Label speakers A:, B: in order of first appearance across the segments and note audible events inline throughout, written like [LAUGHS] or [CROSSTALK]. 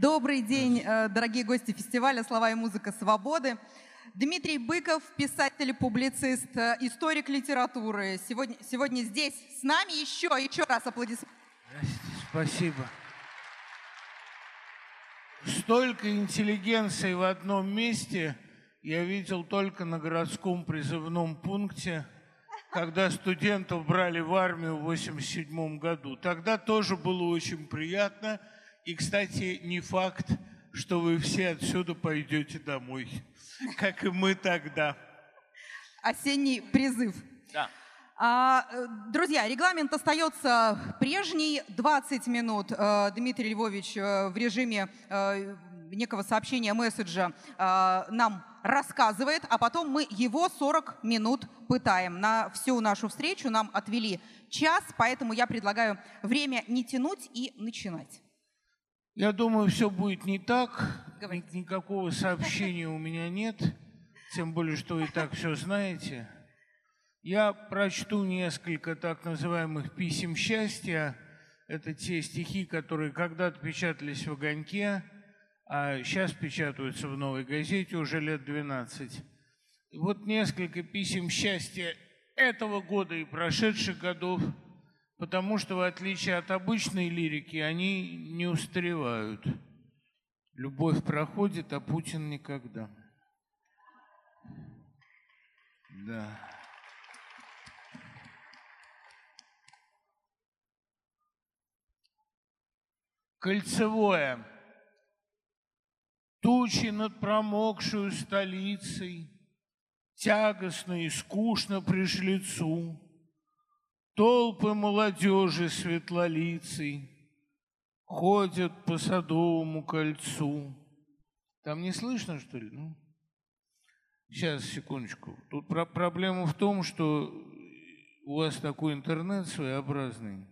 A: Добрый день, э, дорогие гости фестиваля «Слова и музыка свободы». Дмитрий Быков, писатель, публицист, э, историк литературы. Сегодня, сегодня здесь с нами еще, еще раз аплодисменты.
B: Спасибо. Столько интеллигенции в одном месте я видел только на городском призывном пункте, когда студентов брали в армию в 1987 году. Тогда тоже было очень приятно. И, кстати, не факт, что вы все отсюда пойдете домой, как и мы тогда.
A: Осенний призыв.
B: Да.
A: А, э, друзья, регламент остается прежний. 20 минут э, Дмитрий Львович э, в режиме некого сообщения, месседжа нам рассказывает, а потом мы его 40 минут пытаем. На всю нашу встречу нам отвели час, поэтому я предлагаю время не тянуть и начинать.
B: Я думаю, все будет не так. Говорите. Никакого сообщения у меня нет. Тем более, что вы и так все знаете. Я прочту несколько так называемых писем счастья. Это те стихи, которые когда-то печатались в «Огоньке», а сейчас печатаются в «Новой газете» уже лет 12. И вот несколько писем счастья этого года и прошедших годов – потому что, в отличие от обычной лирики, они не устаревают. Любовь проходит, а Путин никогда. Да. Кольцевое. Тучи над промокшую столицей, Тягостно и скучно пришлицу, Толпы молодежи светлолицей ходят по Садовому кольцу. Там не слышно, что ли? Ну, сейчас, секундочку. Тут про проблема в том, что у вас такой интернет своеобразный.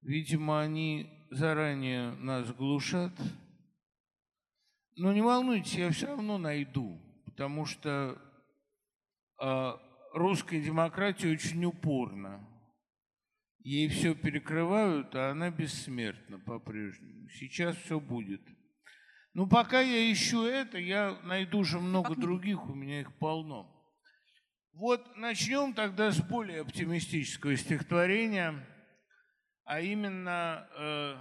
B: Видимо, они заранее нас глушат. Но не волнуйтесь, я все равно найду, потому что а, русская демократия очень упорна. Ей все перекрывают, а она бессмертна по-прежнему. Сейчас все будет. Ну, пока я ищу это, я найду же много других, у меня их полно. Вот начнем тогда с более оптимистического стихотворения, а именно э,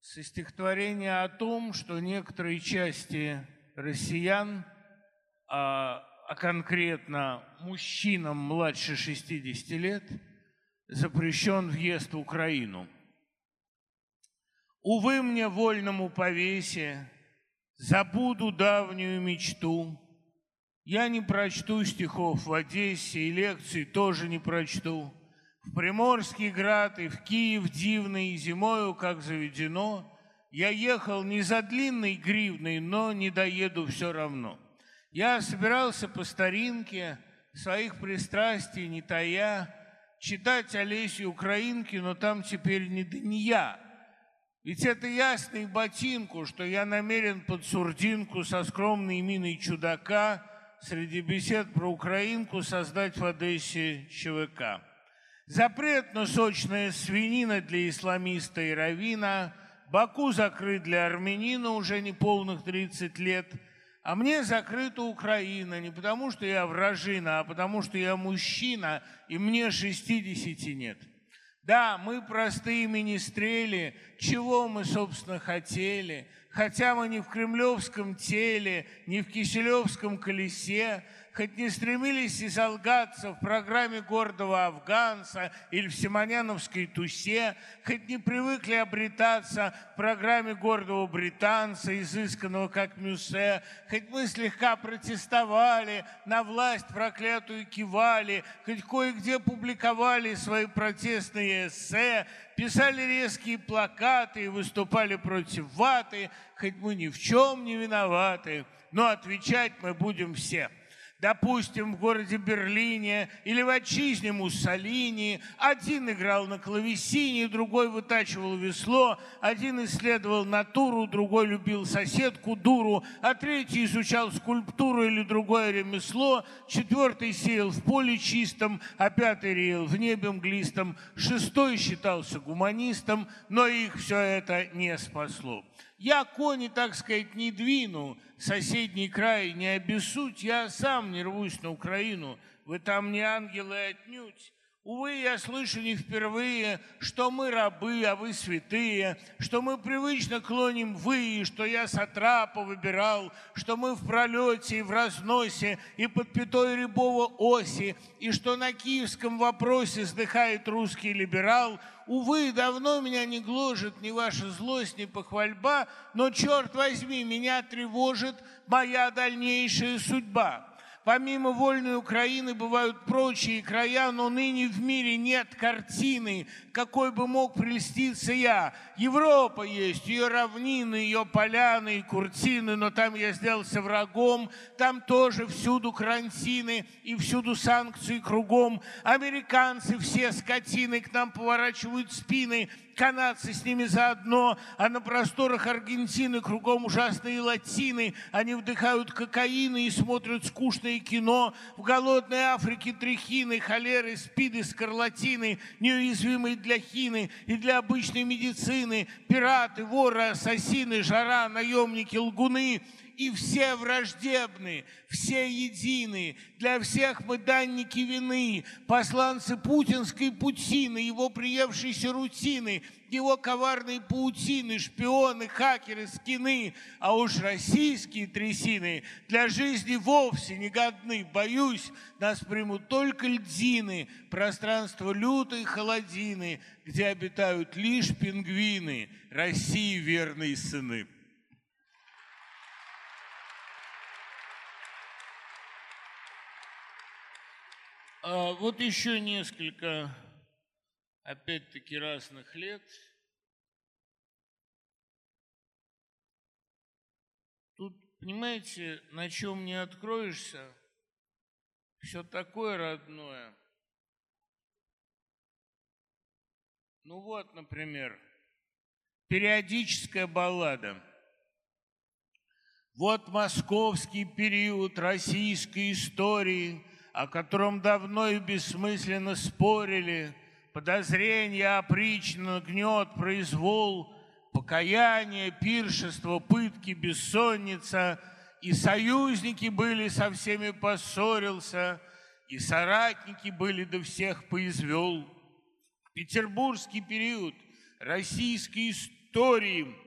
B: со стихотворения о том, что некоторые части россиян э, а конкретно мужчинам младше 60 лет, запрещен въезд в Украину. Увы мне вольному повесе, забуду давнюю мечту. Я не прочту стихов в Одессе и лекций тоже не прочту. В Приморский град и в Киев дивный, зимою, как заведено, я ехал не за длинной гривной, но не доеду все равно. Я собирался по старинке, своих пристрастий не тая, читать Олесю Украинки, но там теперь не да не я. Ведь это ясно и ботинку, что я намерен под сурдинку со скромной миной чудака среди бесед про Украинку создать в Одессе ЧВК. Запрет на сочная свинина для исламиста и равина, Баку закрыт для армянина уже не полных 30 лет – а мне закрыта Украина не потому, что я вражина, а потому, что я мужчина, и мне 60 нет. Да, мы простые министрели, чего мы, собственно, хотели, хотя мы не в кремлевском теле, не в киселевском колесе, хоть не стремились изолгаться в программе гордого афганца или в Симоняновской тусе, хоть не привыкли обретаться в программе гордого британца, изысканного как Мюссе, хоть мы слегка протестовали, на власть проклятую кивали, хоть кое-где публиковали свои протестные эссе, писали резкие плакаты и выступали против ваты, хоть мы ни в чем не виноваты, но отвечать мы будем все – допустим, в городе Берлине или в отчизне Муссолини. Один играл на клавесине, другой вытачивал весло, один исследовал натуру, другой любил соседку, дуру, а третий изучал скульптуру или другое ремесло, четвертый сеял в поле чистом, а пятый реял в небе мглистом, шестой считался гуманистом, но их все это не спасло. Я кони, так сказать, не двину, соседний край не обессудь, я сам не рвусь на Украину, вы там не ангелы отнюдь. Увы, я слышу не впервые, что мы рабы, а вы святые, что мы привычно клоним вы, что я сатрапа выбирал, что мы в пролете и в разносе, и под пятой рябого оси, и что на киевском вопросе вздыхает русский либерал. Увы, давно меня не гложет ни ваша злость, ни похвальба, но, черт возьми, меня тревожит моя дальнейшая судьба. Помимо вольной Украины бывают прочие края, но ныне в мире нет картины, какой бы мог прельститься я. Европа есть, ее равнины, ее поляны и куртины, но там я сделался врагом, там тоже всюду карантины и всюду санкции кругом. Американцы все скотины к нам поворачивают спины, канадцы с ними заодно, а на просторах Аргентины кругом ужасные латины. Они вдыхают кокаины и смотрят скучное кино. В голодной Африке трехины, холеры, спиды, скарлатины, неуязвимые для хины и для обычной медицины. Пираты, воры, ассасины, жара, наемники, лгуны – и все враждебны, все едины. Для всех мы данники вины, посланцы путинской путины, его приевшейся рутины, его коварные паутины, шпионы, хакеры, скины, а уж российские трясины для жизни вовсе не годны. Боюсь, нас примут только льдины, пространство лютой холодины, где обитают лишь пингвины, России верные сыны. А вот еще несколько, опять-таки, разных лет. Тут, понимаете, на чем не откроешься, все такое родное. Ну вот, например, периодическая баллада. Вот московский период российской истории – о котором давно и бессмысленно спорили, подозрения, опрична, гнет, произвол, покаяние, пиршество, пытки, бессонница, и союзники были, со всеми поссорился, и соратники были, до всех поизвел. Петербургский период российской истории –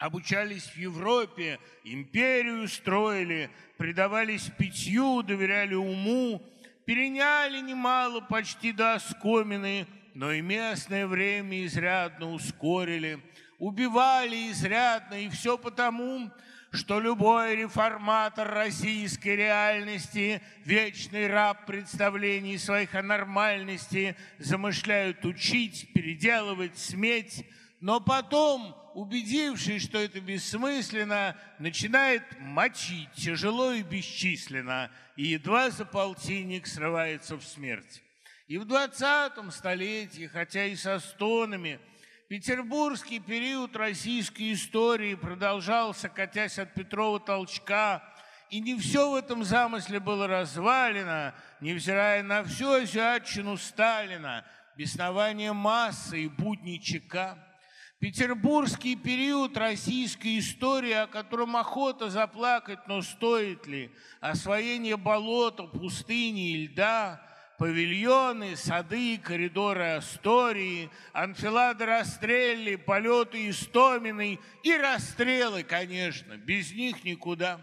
B: обучались в Европе, империю строили, предавались питью, доверяли уму, переняли немало почти до оскомины, но и местное время изрядно ускорили, убивали изрядно, и все потому, что любой реформатор российской реальности, вечный раб представлений своих о нормальности, замышляют учить, переделывать, сметь, но потом убедившись, что это бессмысленно, начинает мочить тяжело и бесчисленно, и едва за полтинник срывается в смерть. И в 20 столетии, хотя и со стонами, петербургский период российской истории продолжался, катясь от Петрова толчка, и не все в этом замысле было развалено, невзирая на всю азиатчину Сталина, беснование массы и будни ЧК. Петербургский период российской истории, о котором охота заплакать, но стоит ли? Освоение болота, пустыни и льда, павильоны, сады, коридоры Астории, анфилады Растрелли, полеты Истоминой и расстрелы, конечно, без них никуда.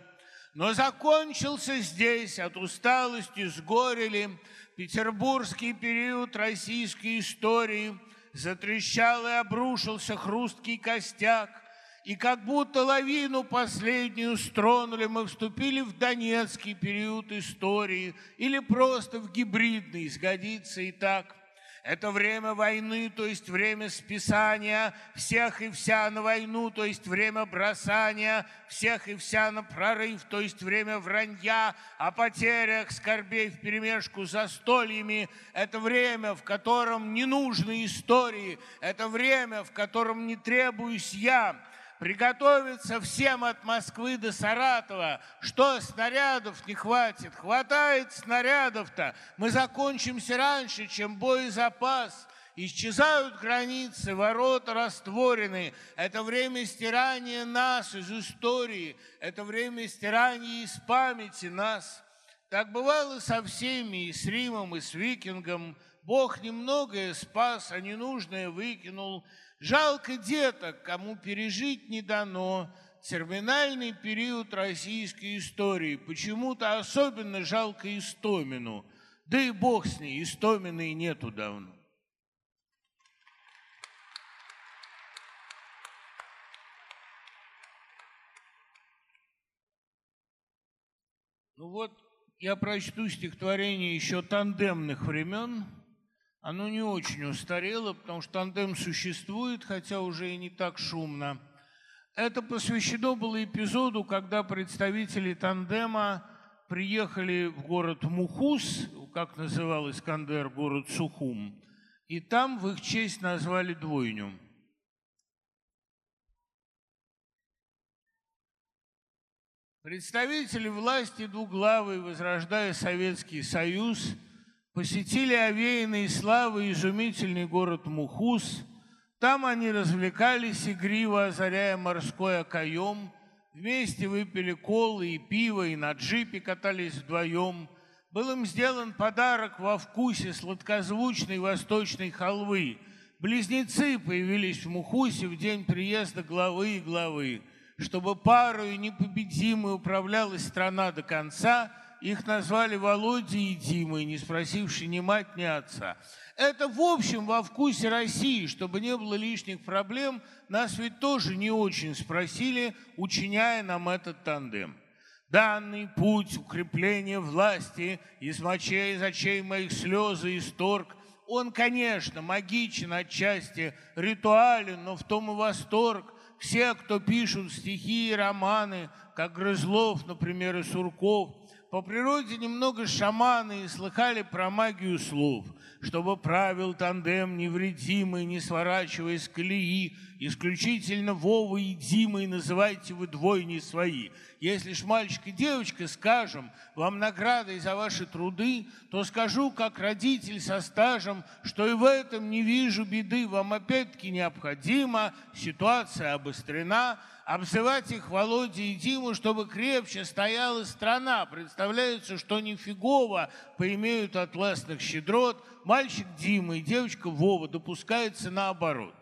B: Но закончился здесь, от усталости сгорели, петербургский период российской истории – Затрещал и обрушился хрусткий костяк, и как будто лавину последнюю стронули, мы вступили в Донецкий период истории или просто в гибридный, сгодится и так. Это время войны, то есть время списания всех и вся на войну, то есть время бросания всех и вся на прорыв, то есть время вранья о потерях, скорбей в перемешку за стольями. Это время, в котором не нужны истории. Это время, в котором не требуюсь я приготовиться всем от Москвы до Саратова. Что, снарядов не хватит? Хватает снарядов-то. Мы закончимся раньше, чем боезапас. Исчезают границы, ворота растворены. Это время стирания нас из истории. Это время стирания из памяти нас. Так бывало со всеми, и с Римом, и с Викингом. Бог немногое спас, а ненужное выкинул. Жалко деток, кому пережить не дано терминальный период российской истории. Почему-то особенно жалко Истомину. Да и бог с ней, Истомина и нету давно. Ну вот, я прочту стихотворение еще тандемных времен – оно не очень устарело, потому что тандем существует, хотя уже и не так шумно. Это посвящено было эпизоду, когда представители тандема приехали в город Мухус, как называл Искандер, город Сухум, и там в их честь назвали двойню. Представители власти двуглавые, возрождая Советский Союз – посетили овеянный славы изумительный город Мухус. Там они развлекались игриво, озаряя морской окоем. Вместе выпили колы и пиво, и на джипе катались вдвоем. Был им сделан подарок во вкусе сладкозвучной восточной халвы. Близнецы появились в Мухусе в день приезда главы и главы. Чтобы парою непобедимой управлялась страна до конца – их назвали Володей и Димой, не спросивши ни мать, ни отца. Это, в общем, во вкусе России, чтобы не было лишних проблем, нас ведь тоже не очень спросили, учиняя нам этот тандем. Данный путь укрепления власти из мочей, из очей моих слезы, исторг, он, конечно, магичен отчасти, ритуален, но в том и восторг. Все, кто пишут стихи и романы, как Грызлов, например, и Сурков – по природе немного шаманы и слыхали про магию слов, чтобы правил тандем невредимый, не сворачивая с колеи, исключительно Вова и Димой называйте вы двойни свои. Если ж мальчик и девочка скажем вам наградой за ваши труды, то скажу, как родитель со стажем, что и в этом не вижу беды. Вам опять-таки необходимо, ситуация обострена, обзывать их Володя и Диму, чтобы крепче стояла страна. Представляется, что нифигово поимеют от властных щедрот. Мальчик Дима и девочка Вова допускается наоборот.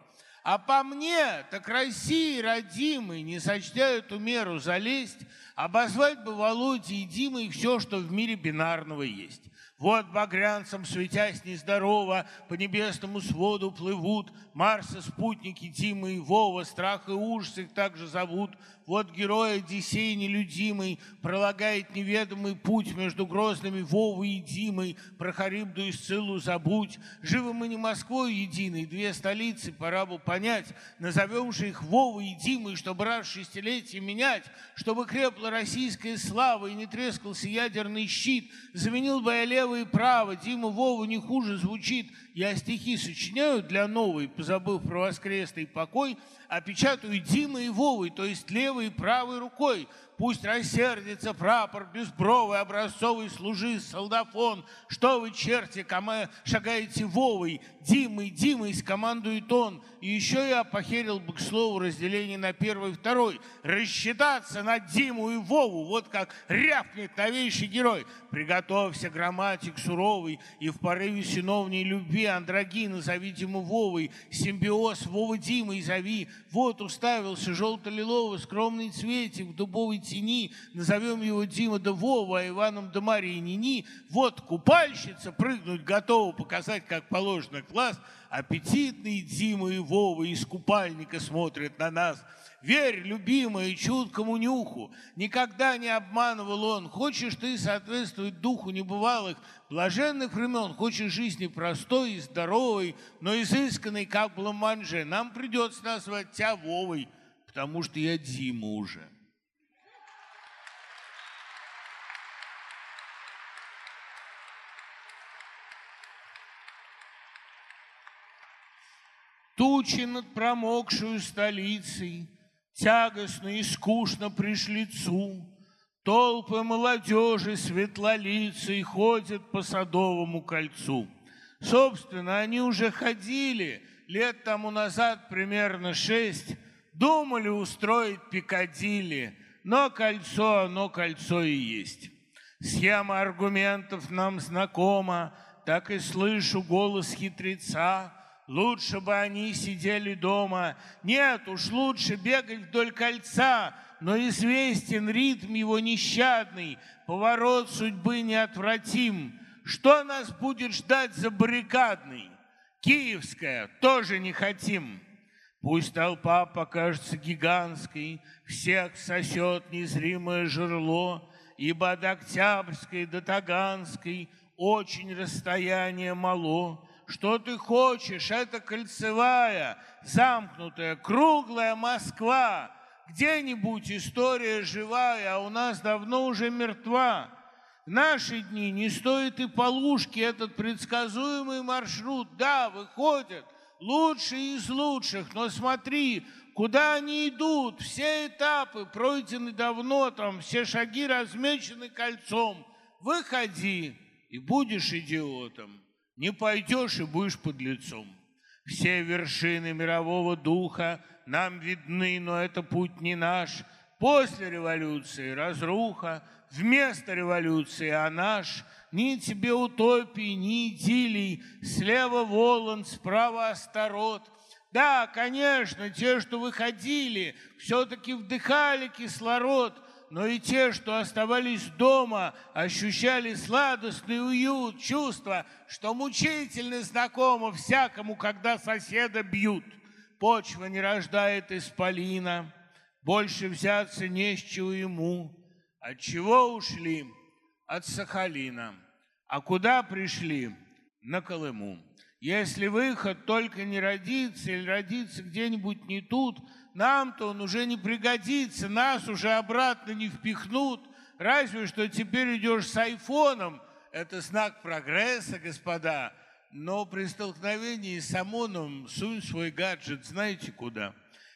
B: А по мне, так России родимый, не сочтя эту меру залезть, обозвать бы Володя и Дима и все, что в мире бинарного есть. Вот багрянцам, светясь нездорово, по небесному своду плывут Марса, спутники Дима и Вова, страх и ужас их также зовут. Вот герой Одиссей нелюдимый пролагает неведомый путь между грозными Вовой и Димой, про Харибду и Сциллу забудь. Живы мы не Москвой единой, две столицы, пора бы понять. Назовем же их Вовой и Димой, чтобы раз в шестилетие менять, чтобы крепла российская слава и не трескался ядерный щит. Заменил бы я лево и право, Дима Вова не хуже звучит. Я стихи сочиняю для новой, позабыв про воскресный покой, а печатаю Дима и Вовой, то есть левой и правой рукой. Пусть рассердится прапор безбровый, образцовый служи, солдафон. Что вы, черти, кому шагаете Вовой? Димой, Димой скомандует он. И еще я похерил бы, к слову, разделение на первый и второй. Рассчитаться на Диму и Вову, вот как рявкнет новейший герой. Приготовься, грамматик суровый, и в порыве синовней любви андрогина зови Диму Вовой, симбиоз Вова Димой зови. Вот уставился желто-лиловый скромный цветик в дубовой тени, назовем его Дима да Вова, а Иваном да Мария Нини. Вот купальщица прыгнуть готова, показать, как положено класс. Аппетитные Дима и Вова из купальника смотрят на нас. Верь, любимая, чуткому нюху. Никогда не обманывал он. Хочешь ты соответствовать духу небывалых, блаженных времен. Хочешь жизни простой и здоровой, но изысканной, как бламанже. Нам придется назвать тебя Вовой, потому что я Дима уже. Тучи над промокшую столицей Тягостно и скучно пришли лицу. Толпы молодежи светлолицей Ходят по Садовому кольцу. Собственно, они уже ходили лет тому назад примерно шесть, Думали устроить Пикадилли, но кольцо, оно кольцо и есть. Схема аргументов нам знакома, так и слышу голос хитреца — Лучше бы они сидели дома. Нет, уж лучше бегать вдоль кольца, но известен ритм его нещадный, поворот судьбы неотвратим. Что нас будет ждать за баррикадный? Киевская тоже не хотим. Пусть толпа покажется гигантской, всех сосет незримое жерло, ибо от Октябрьской до Таганской очень расстояние мало. Что ты хочешь? Это кольцевая, замкнутая, круглая Москва. Где-нибудь история живая, а у нас давно уже мертва. В наши дни не стоит и полушки этот предсказуемый маршрут. Да, выходят лучшие из лучших, но смотри, куда они идут. Все этапы пройдены давно, там все шаги размечены кольцом. Выходи и будешь идиотом. Не пойдешь и будешь под лицом. Все вершины мирового духа нам видны, но это путь не наш. После революции разруха, вместо революции а наш. Ни тебе утопии, ни идиллий, слева Волан, справа Астарот. Да, конечно, те, что выходили, все-таки вдыхали кислород, но и те, что оставались дома, ощущали сладостный уют, чувство, что мучительно знакомо всякому, когда соседа бьют. Почва не рождает исполина, больше взяться не с чего ему. От чего ушли? От Сахалина. А куда пришли? На Колыму. Если выход только не родится или родится где-нибудь не тут – нам-то он уже не пригодится, нас уже обратно не впихнут. Разве что теперь идешь с айфоном. Это знак прогресса, господа. Но при столкновении с ОМОНом сунь свой гаджет знаете куда.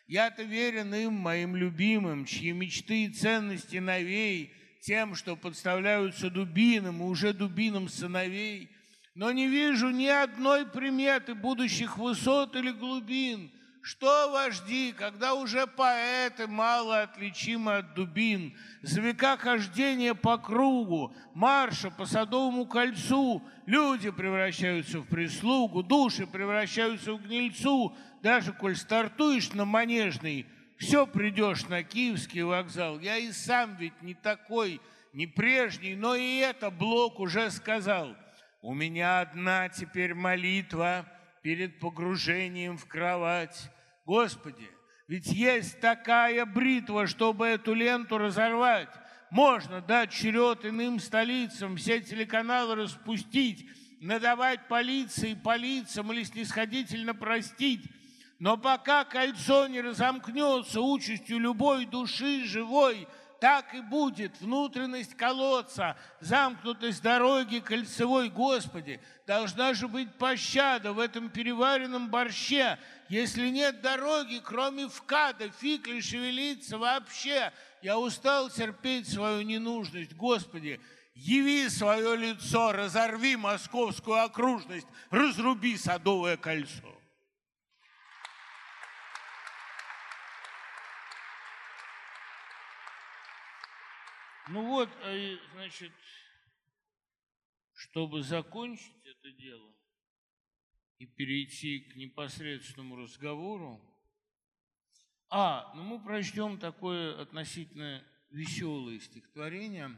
B: Я-то верен им, моим любимым, чьи мечты и ценности новей, тем, что подставляются дубинам и уже дубинам сыновей. Но не вижу ни одной приметы будущих высот или глубин – что вожди, когда уже поэты мало отличимы от дубин, за века хождения по кругу, марша по Садовому кольцу, люди превращаются в прислугу, души превращаются в гнильцу, даже коль стартуешь на Манежный, все придешь на Киевский вокзал. Я и сам ведь не такой, не прежний, но и это Блок уже сказал. У меня одна теперь молитва — перед погружением в кровать. Господи, ведь есть такая бритва, чтобы эту ленту разорвать. Можно дать черед иным столицам, все телеканалы распустить, надавать полиции, полицам или снисходительно простить. Но пока кольцо не разомкнется участью любой души живой – так и будет внутренность колодца, замкнутость дороги кольцевой, Господи. Должна же быть пощада в этом переваренном борще. Если нет дороги, кроме вкада, фиг ли шевелиться вообще. Я устал терпеть свою ненужность, Господи. Яви свое лицо, разорви московскую окружность, разруби садовое кольцо. Ну вот, а значит, чтобы закончить это дело и перейти к непосредственному разговору, а, ну мы прочтем такое относительно веселое стихотворение.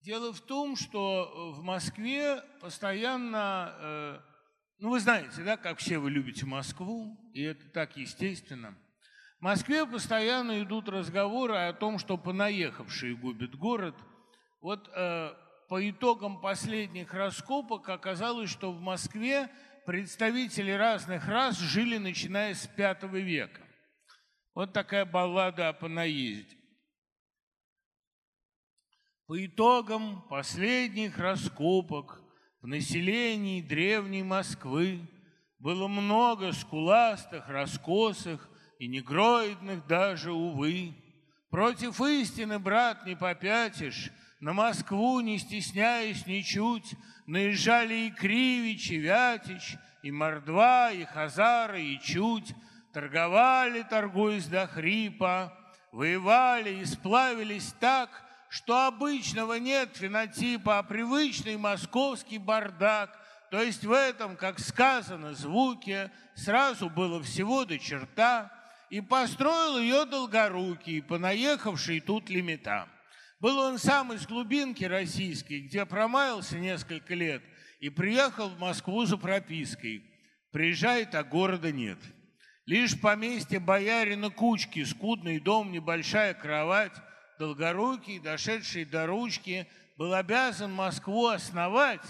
B: Дело в том, что в Москве постоянно э, Ну, вы знаете, да, как все вы любите Москву, и это так естественно. В Москве постоянно идут разговоры о том, что понаехавшие губят город. Вот э, по итогам последних раскопок оказалось, что в Москве представители разных рас жили начиная с V века. Вот такая баллада о понаезде. По итогам последних раскопок в населении древней Москвы было много скуластых, раскосых и негроидных даже, увы. Против истины, брат, не попятишь, на Москву, не стесняясь ничуть, наезжали и Кривич, и Вятич, и Мордва, и Хазары, и Чуть, торговали, торгуясь до хрипа, воевали и сплавились так, что обычного нет фенотипа, а привычный московский бардак. То есть в этом, как сказано, звуке сразу было всего до черта, и построил ее долгорукий, понаехавший тут лимита. Был он сам из глубинки российской, где промаялся несколько лет и приехал в Москву за пропиской. Приезжает, а города нет. Лишь поместье боярина Кучки, скудный дом, небольшая кровать, Долгорукий, дошедший до ручки, был обязан Москву основать,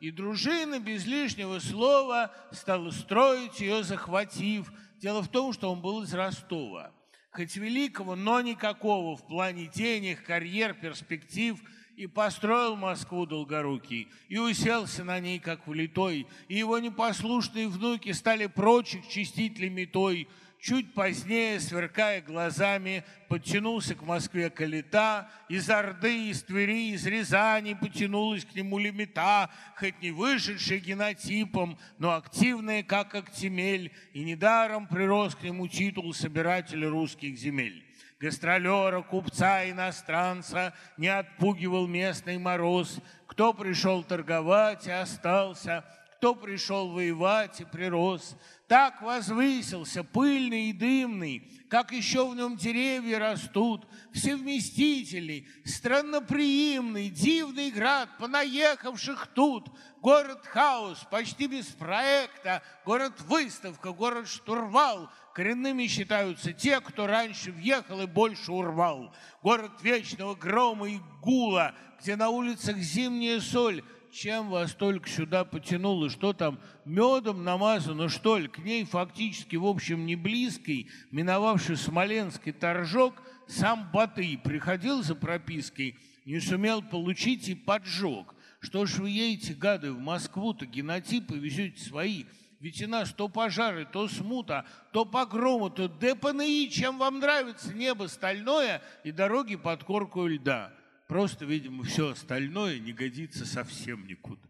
B: и дружина без лишнего слова стала строить ее, захватив. Дело в том, что он был из Ростова. Хоть великого, но никакого в плане денег, карьер, перспектив – и построил Москву Долгорукий, и уселся на ней, как влитой, и его непослушные внуки стали прочих чистить лимитой, Чуть позднее, сверкая глазами, подтянулся к Москве Калита, из Орды, из Твери, из Рязани потянулась к нему лимита, хоть не вышедшая генотипом, но активная, как Актимель, и недаром прирос к нему титул собирателя русских земель. Гастролера, купца, иностранца не отпугивал местный мороз. Кто пришел торговать и остался, кто пришел воевать и прирос так возвысился, пыльный и дымный, как еще в нем деревья растут, всевместительный, странноприимный, дивный град, понаехавших тут, город-хаус, почти без проекта, город-выставка, город-штурвал, коренными считаются те, кто раньше въехал и больше урвал. Город вечного грома и гула, где на улицах зимняя соль, чем вас только сюда потянуло, что там медом намазано, что ли, к ней фактически, в общем, не близкий, миновавший Смоленский торжок, сам Батый приходил за пропиской, не сумел получить и поджег. Что ж вы едете, гады, в Москву-то генотипы везете свои, ведь у нас то пожары, то смута, то погромы, то ДПНИ, чем вам нравится небо стальное и дороги под корку льда. Просто, видимо, все остальное не годится совсем никуда.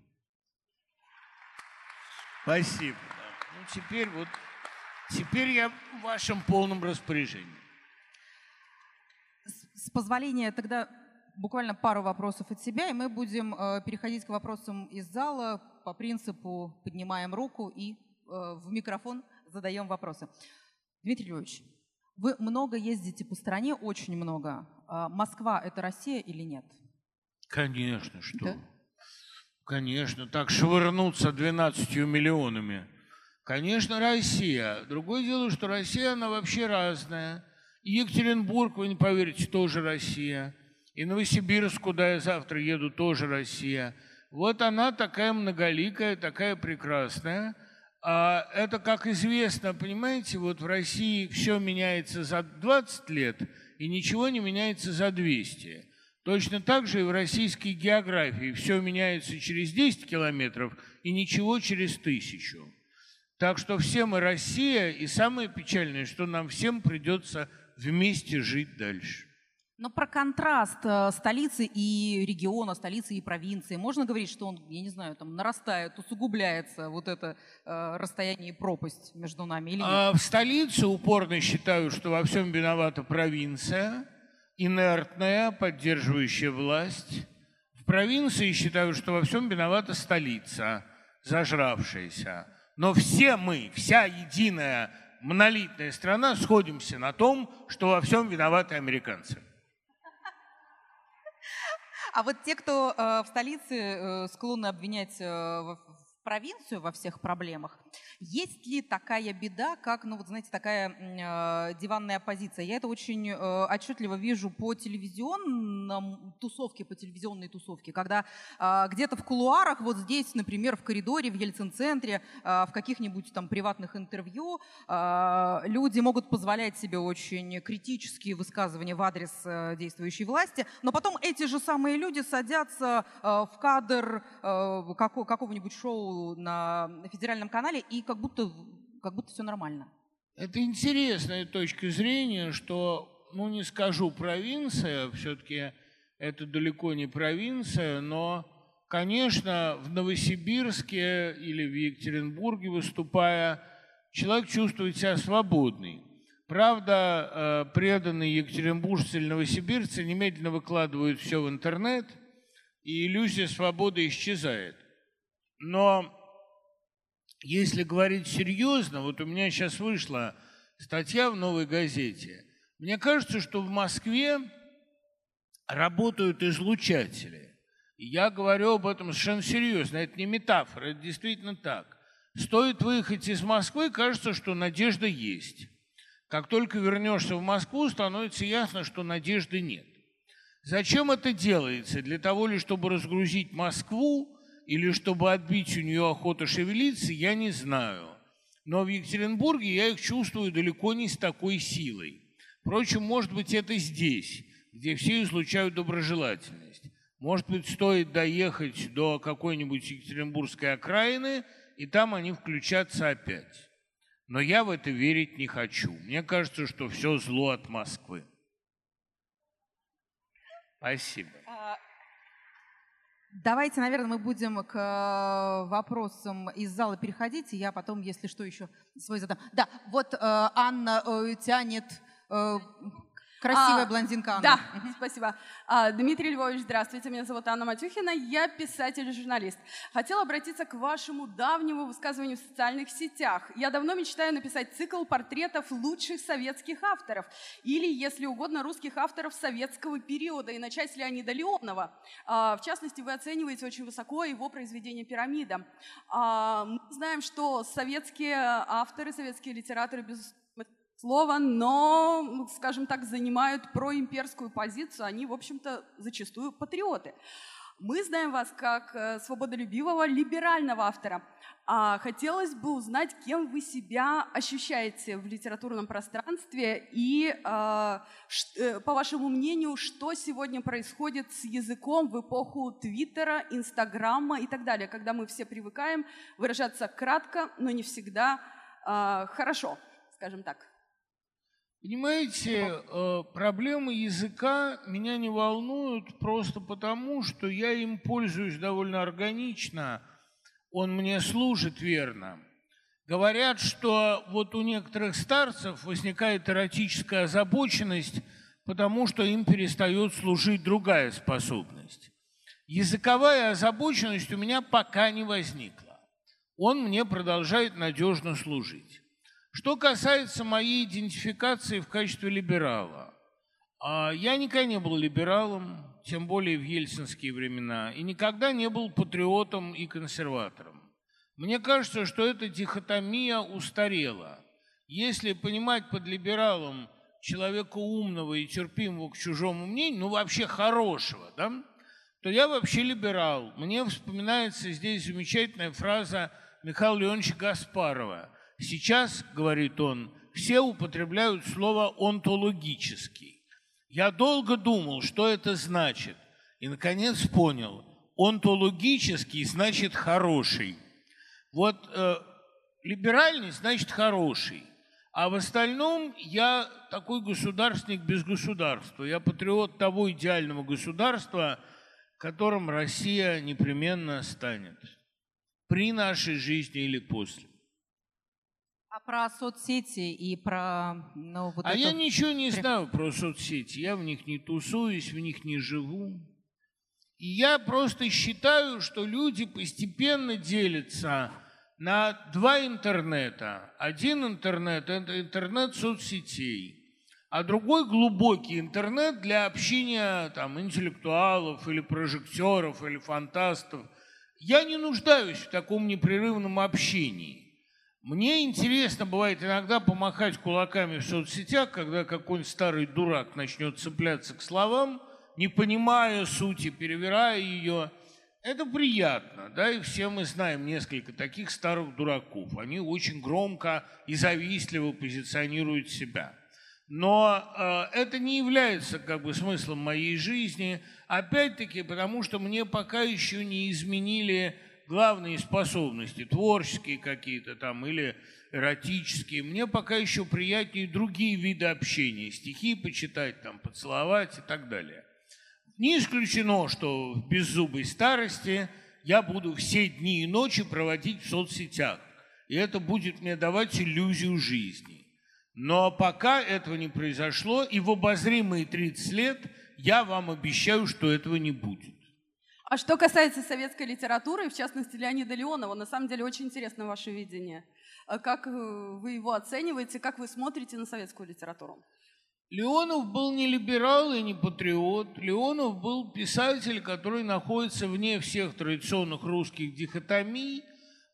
B: Спасибо. Ну, теперь вот, теперь я в вашем полном распоряжении.
A: С, с позволения тогда буквально пару вопросов от себя, и мы будем э, переходить к вопросам из зала по принципу поднимаем руку и э, в микрофон задаем вопросы. Дмитрий Львович, вы много ездите по стране, очень много. А Москва – это Россия или нет?
B: Конечно, что? Да? Конечно, так швырнуться 12 миллионами. Конечно, Россия. Другое дело, что Россия, она вообще разная. И Екатеринбург, вы не поверите, тоже Россия. И Новосибирск, куда я завтра еду, тоже Россия. Вот она такая многоликая, такая прекрасная. А это, как известно, понимаете, вот в России все меняется за 20 лет – и ничего не меняется за 200. Точно так же и в российской географии все меняется через 10 километров и ничего через тысячу. Так что все мы Россия, и самое печальное, что нам всем придется вместе жить дальше.
A: Но про контраст э, столицы и региона, столицы и провинции, можно говорить, что он, я не знаю, там нарастает, усугубляется вот это э, расстояние и пропасть между нами или нет? А
B: в столице упорно считают, что во всем виновата провинция, инертная, поддерживающая власть. В провинции считают, что во всем виновата столица, зажравшаяся. Но все мы, вся единая монолитная страна, сходимся на том, что во всем виноваты американцы.
A: А вот те, кто э, в столице э, склонны обвинять э, провинцию во всех проблемах. Есть ли такая беда, как, ну вот знаете, такая э, диванная оппозиция? Я это очень э, отчетливо вижу по телевизионным тусовке, по телевизионной тусовке, когда э, где-то в кулуарах, вот здесь, например, в коридоре, в Ельцин-центре, э, в каких-нибудь там приватных интервью э, люди могут позволять себе очень критические высказывания в адрес э, действующей власти, но потом эти же самые люди садятся э, в кадр э, какого-нибудь шоу на федеральном канале, и как будто, как будто все нормально.
B: Это интересная точка зрения, что, ну не скажу провинция, все-таки это далеко не провинция, но, конечно, в Новосибирске или в Екатеринбурге выступая, человек чувствует себя свободный. Правда, э, преданные екатеринбуржцы или новосибирцы немедленно выкладывают все в интернет, и иллюзия свободы исчезает. Но если говорить серьезно, вот у меня сейчас вышла статья в «Новой газете». Мне кажется, что в Москве работают излучатели. Я говорю об этом совершенно серьезно. Это не метафора, это действительно так. Стоит выехать из Москвы, кажется, что надежда есть. Как только вернешься в Москву, становится ясно, что надежды нет. Зачем это делается? Для того ли, чтобы разгрузить Москву или чтобы отбить у нее охоту шевелиться, я не знаю. Но в Екатеринбурге я их чувствую далеко не с такой силой. Впрочем, может быть, это здесь, где все излучают доброжелательность. Может быть, стоит доехать до какой-нибудь Екатеринбургской окраины, и там они включатся опять. Но я в это верить не хочу. Мне кажется, что все зло от Москвы. Спасибо.
A: Давайте, наверное, мы будем к э, вопросам из зала переходить, и я потом, если что, еще свой задам. Да, вот э, Анна э, тянет Красивая а, блондинка Анна.
C: Да, угу. спасибо. А, Дмитрий Львович, здравствуйте. Меня зовут Анна Матюхина. Я писатель и журналист. Хотела обратиться к вашему давнему высказыванию в социальных сетях. Я давно мечтаю написать цикл портретов лучших советских авторов. Или, если угодно, русских авторов советского периода. И начать с Леонида Леонова. А, в частности, вы оцениваете очень высоко его произведение «Пирамида». А, мы знаем, что советские авторы, советские литераторы, безусловно, слово, но, скажем так, занимают проимперскую позицию, они, в общем-то, зачастую патриоты. Мы знаем вас как э, свободолюбивого либерального автора. А хотелось бы узнать, кем вы себя ощущаете в литературном пространстве и, а, ш, по вашему мнению, что сегодня происходит с языком в эпоху Твиттера, Инстаграма и так далее, когда мы все привыкаем выражаться кратко, но не всегда а, хорошо, скажем так.
B: Понимаете, э, проблемы языка меня не волнуют просто потому, что я им пользуюсь довольно органично, он мне служит верно. Говорят, что вот у некоторых старцев возникает эротическая озабоченность, потому что им перестает служить другая способность. Языковая озабоченность у меня пока не возникла. Он мне продолжает надежно служить. Что касается моей идентификации в качестве либерала, а, я никогда не был либералом, тем более в ельцинские времена, и никогда не был патриотом и консерватором. Мне кажется, что эта дихотомия устарела. Если понимать под либералом человека умного и терпимого к чужому мнению, ну вообще хорошего, да, то я вообще либерал. Мне вспоминается здесь замечательная фраза Михаила Леоновича Гаспарова – Сейчас, говорит он, все употребляют слово «онтологический». Я долго думал, что это значит, и, наконец, понял. Онтологический значит «хороший». Вот э, либеральный значит «хороший». А в остальном я такой государственник без государства. Я патриот того идеального государства, которым Россия непременно станет при нашей жизни или после.
A: А про соцсети и про...
B: Ну, вот а это... я ничего не знаю про соцсети. Я в них не тусуюсь, в них не живу. И я просто считаю, что люди постепенно делятся на два интернета. Один интернет – это интернет соцсетей, а другой глубокий интернет для общения там, интеллектуалов или прожекторов или фантастов. Я не нуждаюсь в таком непрерывном общении. Мне интересно бывает иногда помахать кулаками в соцсетях, когда какой-нибудь старый дурак начнет цепляться к словам, не понимая сути, перевирая ее. Это приятно, да, и все мы знаем несколько таких старых дураков. Они очень громко и завистливо позиционируют себя. Но э, это не является как бы смыслом моей жизни, опять-таки потому, что мне пока еще не изменили главные способности, творческие какие-то там или эротические. Мне пока еще приятнее другие виды общения, стихи почитать, там, поцеловать и так далее. Не исключено, что в беззубой старости я буду все дни и ночи проводить в соцсетях, и это будет мне давать иллюзию жизни. Но пока этого не произошло, и в обозримые 30 лет я вам обещаю, что этого не будет.
C: А что касается советской литературы, в частности Леонида Леонова, на самом деле очень интересно ваше видение. А как э, вы его оцениваете, как вы смотрите на советскую литературу?
B: Леонов был не либерал и не патриот. Леонов был писатель, который находится вне всех традиционных русских дихотомий,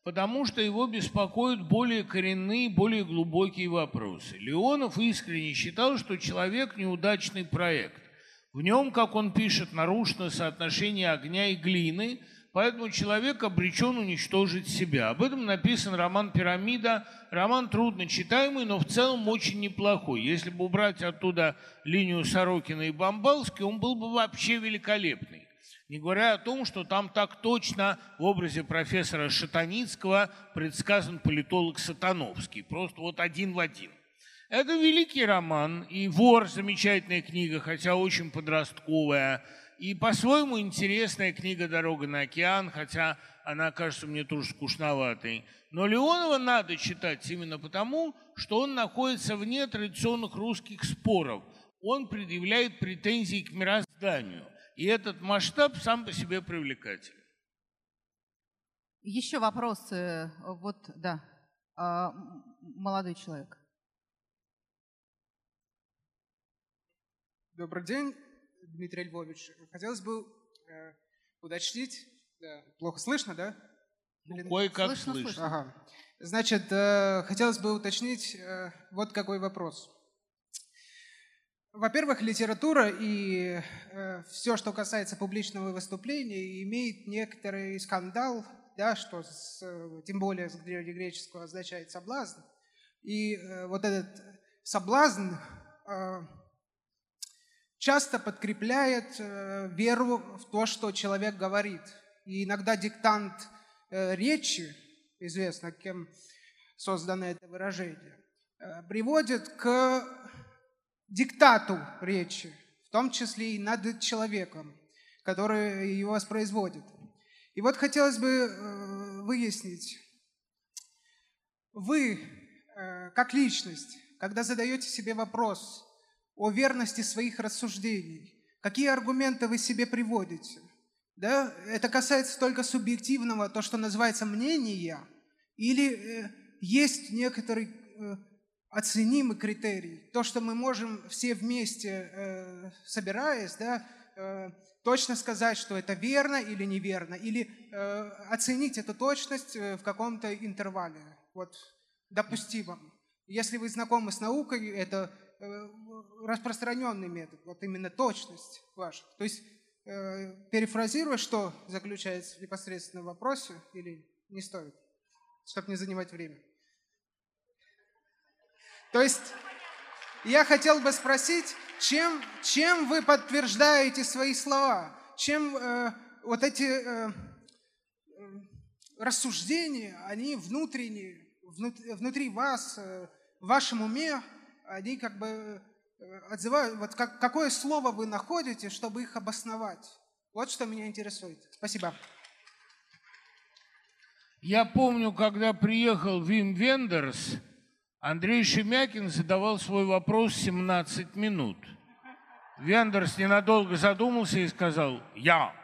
B: потому что его беспокоят более коренные, более глубокие вопросы. Леонов искренне считал, что человек – неудачный проект. В нем, как он пишет, нарушено соотношение огня и глины, поэтому человек обречен уничтожить себя. Об этом написан роман «Пирамида». Роман трудно читаемый, но в целом очень неплохой. Если бы убрать оттуда линию Сорокина и Бомбалски, он был бы вообще великолепный. Не говоря о том, что там так точно в образе профессора Шатаницкого предсказан политолог Сатановский. Просто вот один в один. Это великий роман, и «Вор» – замечательная книга, хотя очень подростковая, и по-своему интересная книга «Дорога на океан», хотя она кажется мне тоже скучноватой. Но Леонова надо читать именно потому, что он находится вне традиционных русских споров. Он предъявляет претензии к мирозданию. И этот масштаб сам по себе привлекателен.
A: Еще вопросы. Вот, да, а, молодой человек.
D: Добрый день, Дмитрий Львович. Хотелось бы э, уточнить, да, плохо слышно, да?
B: Ну, кое-как слышно. слышно.
D: Ага. Значит, э, хотелось бы уточнить э, вот какой вопрос. Во-первых, литература и э, все, что касается публичного выступления, имеет некоторый скандал, да, что с, тем более с древнегреческого означает соблазн. И э, вот этот соблазн э, часто подкрепляет э, веру в то, что человек говорит. И иногда диктант э, речи, известно кем создано это выражение, э, приводит к диктату речи, в том числе и над человеком, который его воспроизводит. И вот хотелось бы выяснить, вы, как личность, когда задаете себе вопрос – о верности своих рассуждений. Какие аргументы вы себе приводите? Да? Это касается только субъективного, то, что называется мнение, или э, есть некоторый э, оценимый критерий, то, что мы можем все вместе, э, собираясь, да, э, точно сказать, что это верно или неверно, или э, оценить эту точность э, в каком-то интервале, вот, допустимом. Если вы знакомы с наукой, это распространенный метод, вот именно точность ваша. То есть, э, перефразируя, что заключается непосредственно в вопросе или не стоит, чтобы не занимать время. То есть, я хотел бы спросить, чем, чем вы подтверждаете свои слова? Чем э, вот эти э, э рассуждения, они внутренние, внутри, внутри вас, э, в вашем уме, они как бы э, отзывают, вот как, какое слово вы находите, чтобы их обосновать. Вот что меня интересует. Спасибо.
B: Я помню, когда приехал Вим Вендерс, Андрей Шемякин задавал свой вопрос 17 минут. Вендерс ненадолго задумался и сказал «Я».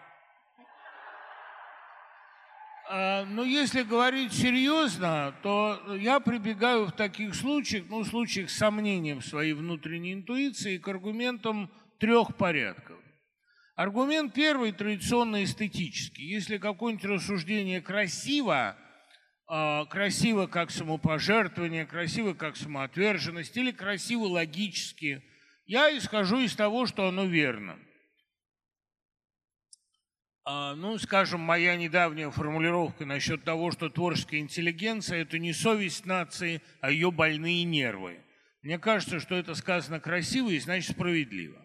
B: А, но если говорить серьезно, то я прибегаю в таких случаях, ну, в случаях с сомнением в своей внутренней интуиции, к аргументам трех порядков. Аргумент первый традиционно эстетический. Если какое-нибудь рассуждение красиво, э, красиво как самопожертвование, красиво как самоотверженность или красиво логически, я исхожу из того, что оно верно. А, ну, скажем, моя недавняя формулировка насчет того, что творческая интеллигенция – это не совесть нации, а ее больные нервы. Мне кажется, что это сказано красиво и значит справедливо.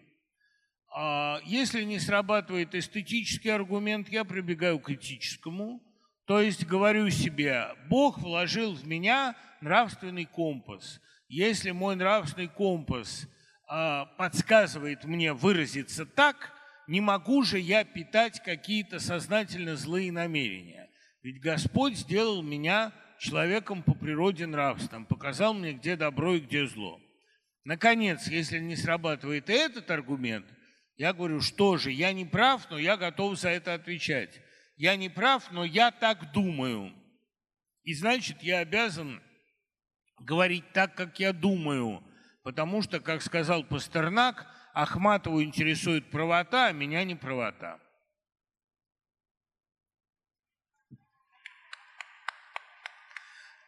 B: А если не срабатывает эстетический аргумент, я прибегаю к этическому. То есть говорю себе, Бог вложил в меня нравственный компас. Если мой нравственный компас э, подсказывает мне выразиться так – не могу же я питать какие-то сознательно злые намерения. Ведь Господь сделал меня человеком по природе нравственным, показал мне, где добро и где зло. Наконец, если не срабатывает этот аргумент, я говорю, что же, я не прав, но я готов за это отвечать. Я не прав, но я так думаю. И значит, я обязан говорить так, как я думаю, потому что, как сказал Пастернак, Ахматову интересует правота, а меня не правота.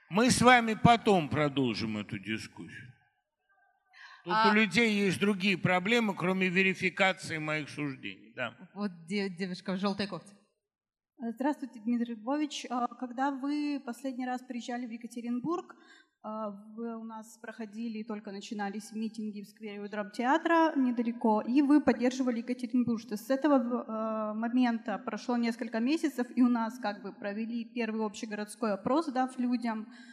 B: Мы с вами потом продолжим эту дискуссию. Тут а... у людей есть другие проблемы, кроме верификации моих суждений. Да.
A: Вот девушка в желтой кофте.
E: Здравствуйте, Дмитрий Львович. А когда вы последний раз приезжали в Екатеринбург, вы у нас проходили, только начинались митинги в сквере у драмтеатра недалеко, и вы поддерживали Екатеринбург. Что с этого э, момента прошло несколько месяцев, и у нас как бы провели первый общегородской опрос, дав людям а,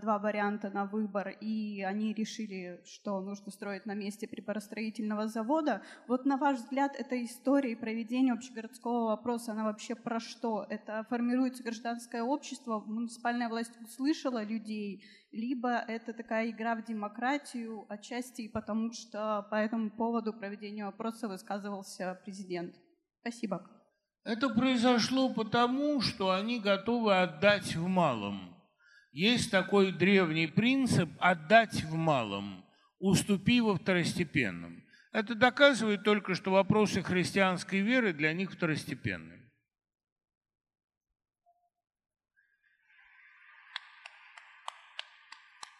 E: два варианта на выбор, и они решили, что нужно строить на месте приборостроительного завода. Вот на ваш взгляд, эта история и проведение общегородского вопроса, она вообще про что? Это формируется гражданское общество, муниципальная власть услышала людей, либо это такая игра в демократию, отчасти потому, что по этому поводу проведения вопроса высказывался президент. Спасибо.
B: Это произошло потому, что они готовы отдать в малом – есть такой древний принцип «отдать в малом, уступи во второстепенном». Это доказывает только, что вопросы христианской веры для них второстепенны.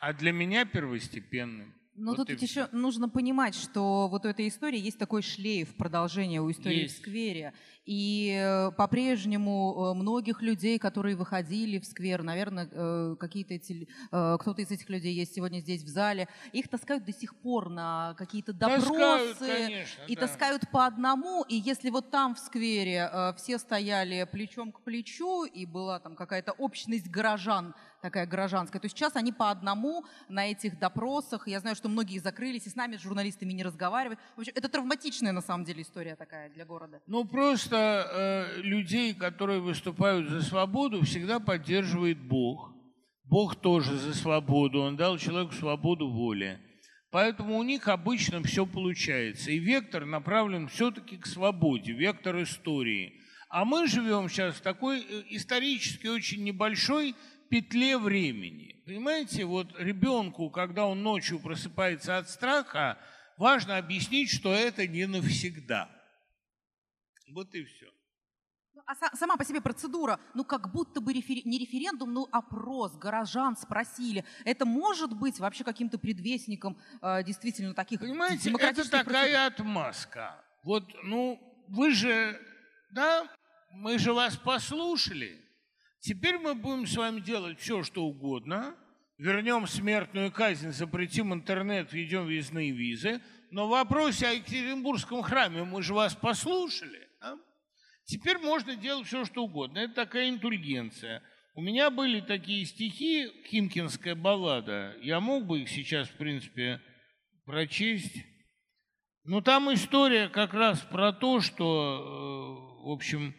B: А для меня первостепенным.
A: Но вот тут еще нужно понимать, что вот у этой истории есть такой шлейф продолжения у истории есть. в сквере. И э, по-прежнему э, многих людей, которые выходили в сквер, наверное, э, какие-то эти, кто-то из этих людей есть сегодня здесь в зале, их таскают до сих пор на какие-то допросы. Таскают,
B: конечно,
A: и
B: да.
A: таскают по одному. И если вот там в сквере все стояли плечом к плечу, и была там какая-то общность горожан, такая гражданская, то сейчас они по одному на этих допросах. Я знаю, что многие закрылись, и с нами, с журналистами, не разговаривают. В общем, это травматичная на самом деле история такая для города.
B: Ну, просто э, людей, которые выступают за свободу, всегда поддерживает Бог. Бог тоже за свободу, Он дал человеку свободу воли. Поэтому у них обычно все получается. И вектор направлен все-таки к свободе, вектор истории. А мы живем сейчас в такой э, исторически очень небольшой петле времени. Понимаете, вот ребенку, когда он ночью просыпается от страха, важно объяснить, что это не навсегда. Вот и все.
A: Ну, а сама по себе процедура, ну как будто бы рефер... не референдум, ну опрос, горожан спросили. Это может быть вообще каким-то предвестником э, действительно таких
B: Понимаете, это такая процедур. отмазка. Вот, ну, вы же, да, мы же вас послушали. Теперь мы будем с вами делать все, что угодно. Вернем смертную казнь, запретим интернет, введем въездные визы. Но в вопросе о Екатеринбургском храме мы же вас послушали. Да? Теперь можно делать все, что угодно. Это такая интульгенция. У меня были такие стихи, Химкинская баллада. Я мог бы их сейчас, в принципе, прочесть. Но там история как раз про то, что, э, в общем,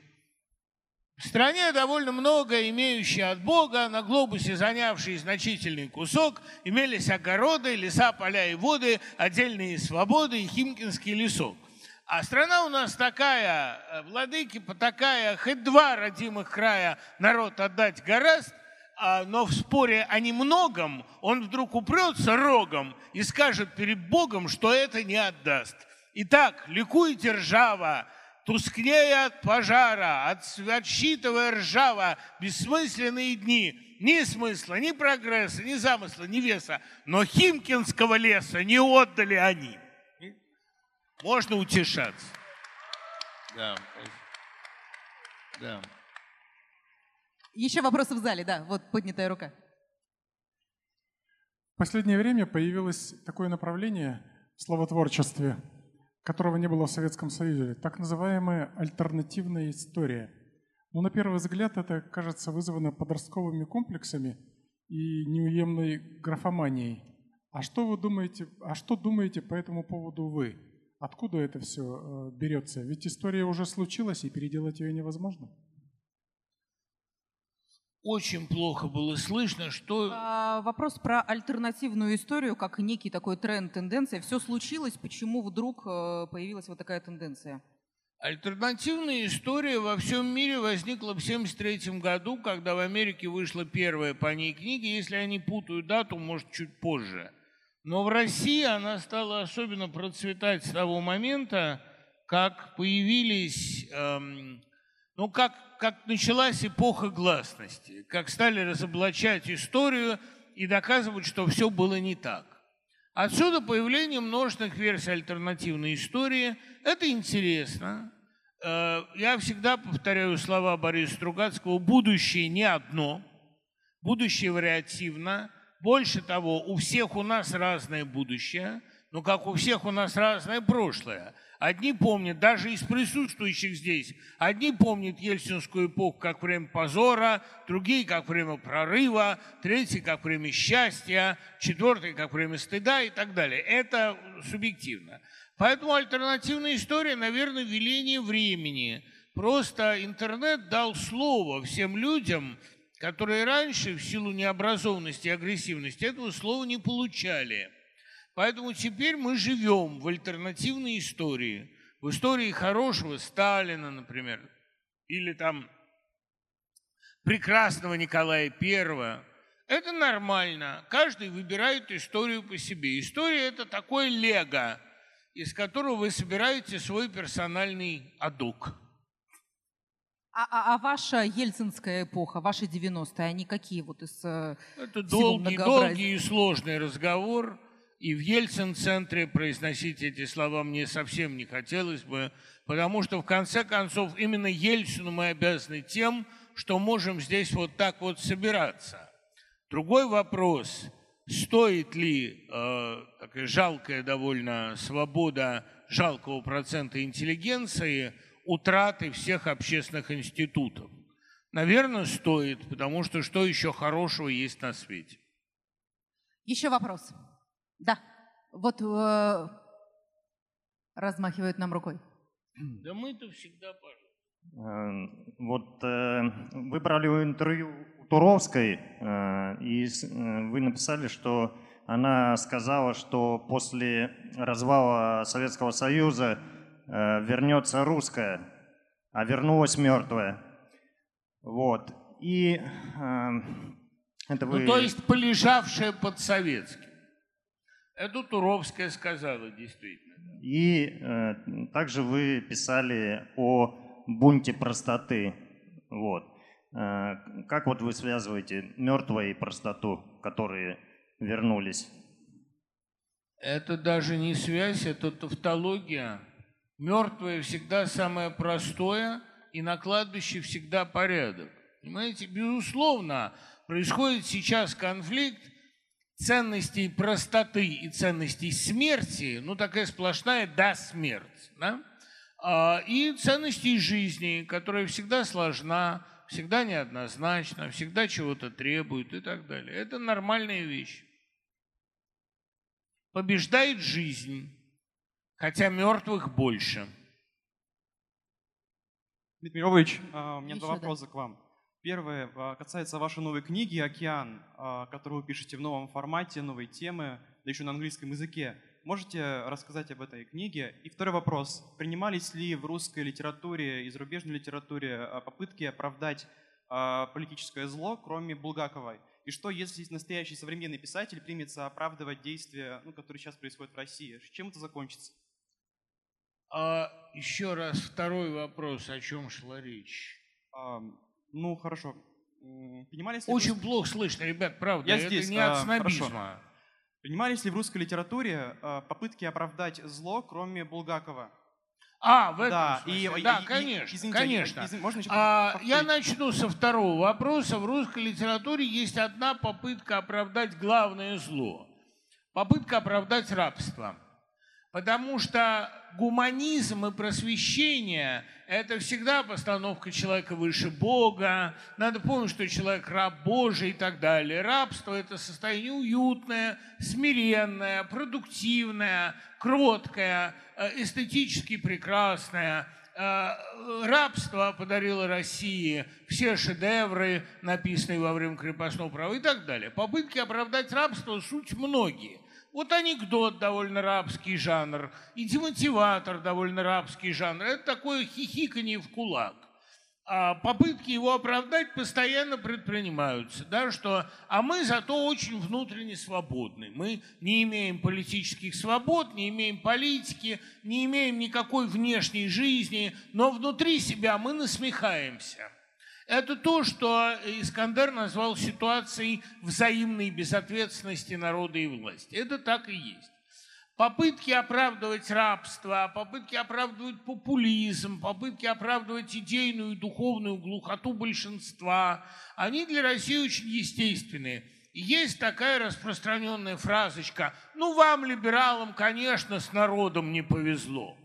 B: в стране довольно много имеющие от Бога, на глобусе занявшие значительный кусок, имелись огороды, леса, поля и воды, отдельные свободы и Химкинский лесок. А страна у нас такая, э, владыки такая, хоть два родимых края народ отдать гораст, а, но в споре о немногом он вдруг упрется рогом и скажет перед Богом, что это не отдаст. Итак, ликуй, держава, тускнее от пожара, от, отсчитывая ржаво бессмысленные дни, ни смысла, ни прогресса, ни замысла, ни веса. Но Химкинского леса не отдали они. Можно утешаться. Да. Да.
A: Еще вопросы в зале, да, вот поднятая рука.
F: В последнее время появилось такое направление в словотворчестве, которого не было в Советском Союзе, так называемая альтернативная история. Но на первый взгляд это кажется вызвано подростковыми комплексами и неуемной графоманией. А что вы думаете, а что думаете по этому поводу вы? Откуда это все э, берется? Ведь история уже случилась, и переделать ее невозможно.
B: Очень плохо было слышно, что...
A: А, вопрос про альтернативную историю, как некий такой тренд, тенденция. Все случилось, почему вдруг э, появилась вот такая тенденция?
B: Альтернативная история во всем мире возникла в 1973 году, когда в Америке вышла первая по ней книга. Если я не путаю дату, может, чуть позже. Но в России она стала особенно процветать с того момента, как появились, эм, ну, как, как началась эпоха гласности, как стали разоблачать историю и доказывать, что все было не так. Отсюда появление множественных версий альтернативной истории. Это интересно. Э, я всегда повторяю слова Бориса Стругацкого «будущее не одно», будущее вариативно – больше того, у всех у нас разное будущее, но как у всех у нас разное прошлое. Одни помнят, даже из присутствующих здесь, одни помнят ельцинскую эпоху как время позора, другие как время прорыва, третьи как время счастья, четвертый как время стыда и так далее. Это субъективно. Поэтому альтернативная история, наверное, веление времени. Просто интернет дал слово всем людям, которые раньше в силу необразованности и агрессивности этого слова не получали. Поэтому теперь мы живем в альтернативной истории, в истории хорошего Сталина, например, или там прекрасного Николая I. Это нормально. Каждый выбирает историю по себе. История – это такое лего, из которого вы собираете свой персональный адок.
A: А, а, а ваша ельцинская эпоха, ваши 90-е, они какие вот из э,
B: Это долгий, долгий и сложный разговор. И в Ельцин-центре произносить эти слова мне совсем не хотелось бы, потому что, в конце концов, именно Ельцину мы обязаны тем, что можем здесь вот так вот собираться. Другой вопрос, стоит ли э, такая жалкая довольно свобода жалкого процента интеллигенции – утраты всех общественных институтов? Наверное, стоит, потому что что еще хорошего есть на свете?
A: Еще вопрос. Да, вот э, размахивают нам рукой.
B: Да мы-то всегда
G: пожалуйста. Э, вот э, вы брали интервью у Туровской, э, и э, вы написали, что она сказала, что после развала Советского Союза Э, вернется русская, а вернулась мертвая. Вот. И э, это
B: ну,
G: вы...
B: Ну, то есть полежавшая под советским. Это Туровская сказала, действительно.
G: И э, также вы писали о бунте простоты. Вот. Э, как вот вы связываете мертвое и простоту, которые вернулись?
B: Это даже не связь, это тавтология. Мертвое всегда самое простое, и на кладбище всегда порядок. Понимаете, безусловно, происходит сейчас конфликт ценностей простоты и ценностей смерти, ну такая сплошная «да, смерть», да? И ценностей жизни, которая всегда сложна, всегда неоднозначна, всегда чего-то требует и так далее. Это нормальная вещь. Побеждает жизнь хотя мертвых больше.
H: Дмитрий Львович, а, у меня два вопроса да. к вам. Первое а, касается вашей новой книги «Океан», а, которую вы пишете в новом формате, новые темы, да еще на английском языке. Можете рассказать об этой книге? И второй вопрос. Принимались ли в русской литературе и зарубежной литературе попытки оправдать политическое зло, кроме Булгаковой? И что, если настоящий современный писатель примется оправдывать действия, ну, которые сейчас происходят в России? Чем это закончится?
B: А, еще раз второй вопрос, о чем шла речь?
H: А, ну, хорошо.
B: Принимались Очень вы... плохо слышно, ребят, правда.
H: Я
B: это
H: здесь,
B: не от снобизма. Хорошо.
H: Ли в русской литературе попытки оправдать зло, кроме Булгакова?
B: А, в этом да, смысле. И, да, и, конечно, извините, конечно. Извините, можно еще а, я начну со второго вопроса. В русской литературе есть одна попытка оправдать главное зло. Попытка оправдать рабство. Потому что гуманизм и просвещение – это всегда постановка человека выше Бога. Надо помнить, что человек – раб Божий и так далее. Рабство – это состояние уютное, смиренное, продуктивное, кроткое, э, эстетически прекрасное. Э, рабство подарило России все шедевры, написанные во время крепостного права и так далее. Попытки оправдать рабство – суть многие – вот анекдот довольно рабский жанр, и демотиватор довольно рабский жанр. Это такое хихиканье в кулак. А попытки его оправдать постоянно предпринимаются, да, что, а мы зато очень внутренне свободны. Мы не имеем политических свобод, не имеем политики, не имеем никакой внешней жизни, но внутри себя мы насмехаемся – это то, что Искандер назвал ситуацией взаимной безответственности народа и власти. Это так и есть. Попытки оправдывать рабство, попытки оправдывать популизм, попытки оправдывать идейную и духовную глухоту большинства, они для России очень естественные. Есть такая распространенная фразочка, ну вам, либералам, конечно, с народом не повезло.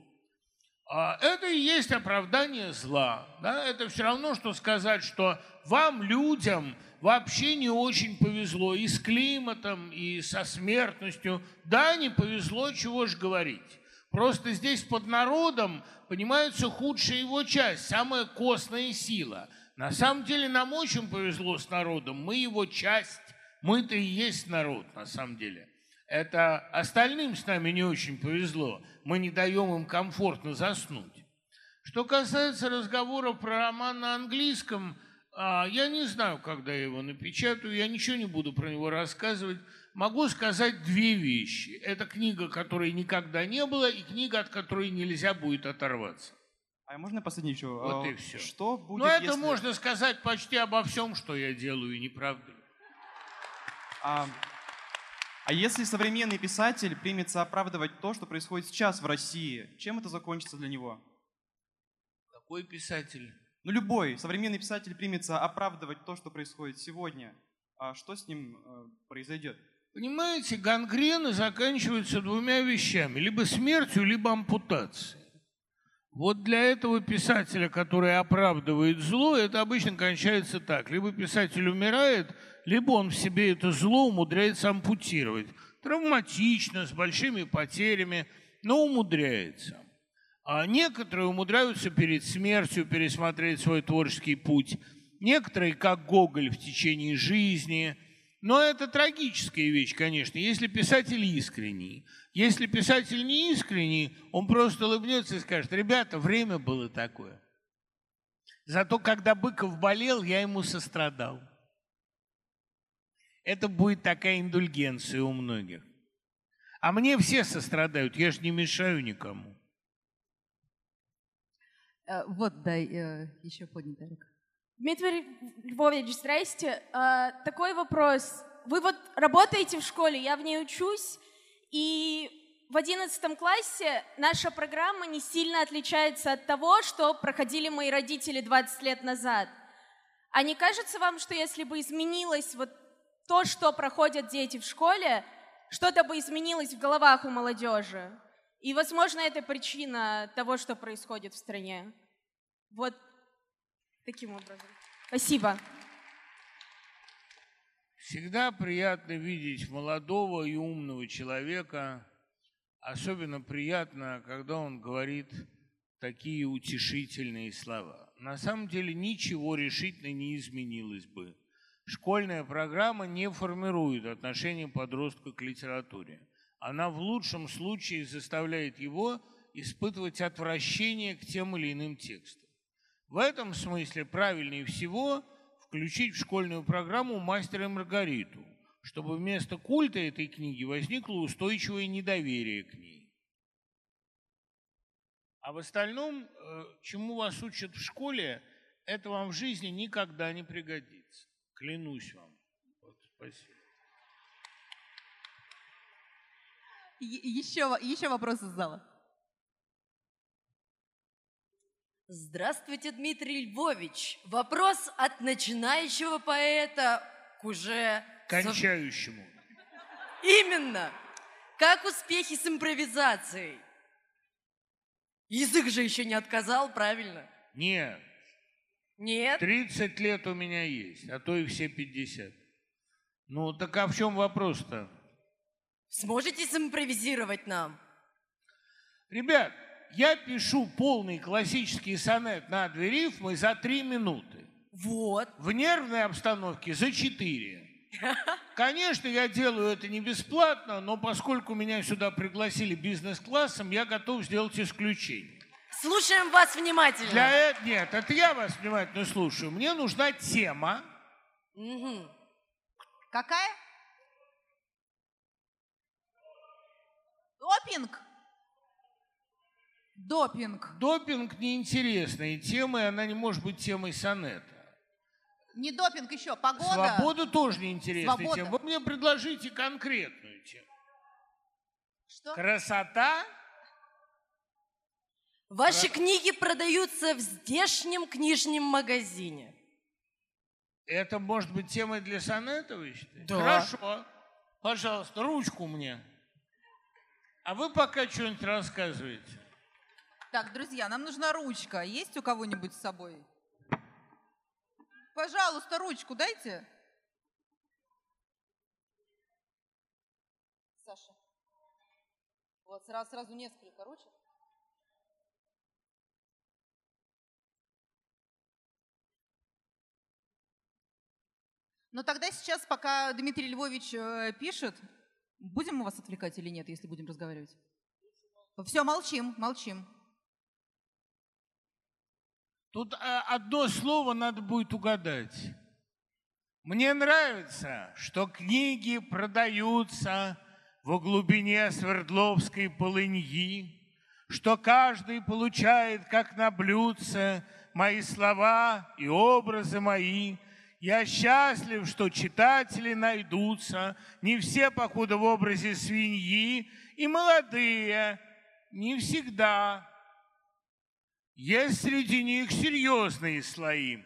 B: А это и есть оправдание зла. Да? Это все равно, что сказать, что вам, людям, вообще не очень повезло и с климатом, и со смертностью. Да, не повезло, чего ж говорить. Просто здесь под народом понимается худшая его часть, самая костная сила. На самом деле нам очень повезло с народом, мы его часть, мы-то и есть народ на самом деле. Это остальным с нами не очень повезло. Мы не даем им комфортно заснуть. Что касается разговоров про роман на английском, а, я не знаю, когда я его напечатаю, я ничего не буду про него рассказывать. Могу сказать две вещи. Это книга, которой никогда не было, и книга, от которой нельзя будет оторваться.
H: А можно последний еще?
B: Вот а, и все.
H: Что будет,
B: Но это
H: если...
B: можно сказать почти обо всем, что я делаю, не правда
H: А, а если современный писатель примется оправдывать то, что происходит сейчас в России, чем это закончится для него?
B: Какой писатель?
H: Ну, любой. Современный писатель примется оправдывать то, что происходит сегодня. А что с ним э, произойдет?
B: Понимаете, гангрены заканчиваются двумя вещами. Либо смертью, либо ампутацией. Вот для этого писателя, который оправдывает зло, это обычно кончается так. Либо писатель умирает, либо он в себе это зло умудряется ампутировать. Травматично, с большими потерями, но умудряется. А некоторые умудряются перед смертью пересмотреть свой творческий путь. Некоторые, как Гоголь, в течение жизни. Но это трагическая вещь, конечно, если писатель искренний. Если писатель не искренний, он просто улыбнется и скажет, ребята, время было такое. Зато когда Быков болел, я ему сострадал. Это будет такая индульгенция у многих. А мне все сострадают, я же не мешаю никому.
A: Э, вот, дай э, еще поднятая рука.
I: Дмитрий Львович, здрасте. Э, такой вопрос. Вы вот работаете в школе, я в ней учусь, и в одиннадцатом классе наша программа не сильно отличается от того, что проходили мои родители 20 лет назад. А не кажется вам, что если бы изменилось вот то, что проходят дети в школе, что-то бы изменилось в головах у молодежи. И, возможно, это причина того, что происходит в стране. Вот таким образом. Спасибо.
B: Всегда приятно видеть молодого и умного человека. Особенно приятно, когда он говорит такие утешительные слова. На самом деле ничего решительно не изменилось бы Школьная программа не формирует отношение подростка к литературе. Она в лучшем случае заставляет его испытывать отвращение к тем или иным текстам. В этом смысле правильнее всего включить в школьную программу «Мастера и Маргариту», чтобы вместо культа этой книги возникло устойчивое недоверие к ней. А в остальном, э, чему вас учат в школе, это вам в жизни никогда не пригодится. Клянусь вам. Вот, спасибо.
A: Еще, еще вопросы из зала.
J: Здравствуйте, Дмитрий Львович. Вопрос от начинающего поэта к уже...
B: Кончающему.
J: Именно. Как успехи с импровизацией? Язык же еще не отказал, правильно?
B: Нет.
J: Нет?
B: 30 лет у меня есть, а то и все 50. Ну, так а в чем вопрос-то?
J: Сможете симпровизировать нам?
B: Ребят, я пишу полный классический сонет на две рифмы за три минуты.
J: Вот.
B: В нервной обстановке за четыре. [LAUGHS] Конечно, я делаю это не бесплатно, но поскольку меня сюда пригласили бизнес-классом, я готов сделать исключение.
J: Слушаем вас внимательно.
B: Для этого нет, это я вас внимательно слушаю. Мне нужна тема.
J: Угу.
A: Какая? Допинг. Допинг.
B: Допинг неинтересная тема, и она не может быть темой сонета.
A: Не допинг еще, погода.
B: Свобода тоже неинтересная
A: Свобода.
B: тема. Вы мне предложите конкретную тему.
A: Что?
B: Красота?
J: Ваши книги продаются в здешнем книжном магазине.
B: Это может быть темой для сонета, вы считаете?
J: Да.
B: Хорошо. Пожалуйста, ручку мне. А вы пока что-нибудь рассказываете.
A: Так, друзья, нам нужна ручка. Есть у кого-нибудь с собой? Пожалуйста, ручку дайте. Саша. Вот сразу, сразу несколько ручек. Но тогда сейчас, пока Дмитрий Львович э, пишет, будем мы вас отвлекать или нет, если будем разговаривать? Все, молчим, молчим.
B: Тут а, одно слово надо будет угадать. Мне нравится, что книги продаются в глубине Свердловской полыньи, что каждый получает, как на блюдце, мои слова и образы мои. Я счастлив, что читатели найдутся, не все, покуда в образе свиньи, и молодые, не всегда. Есть среди них серьезные слои.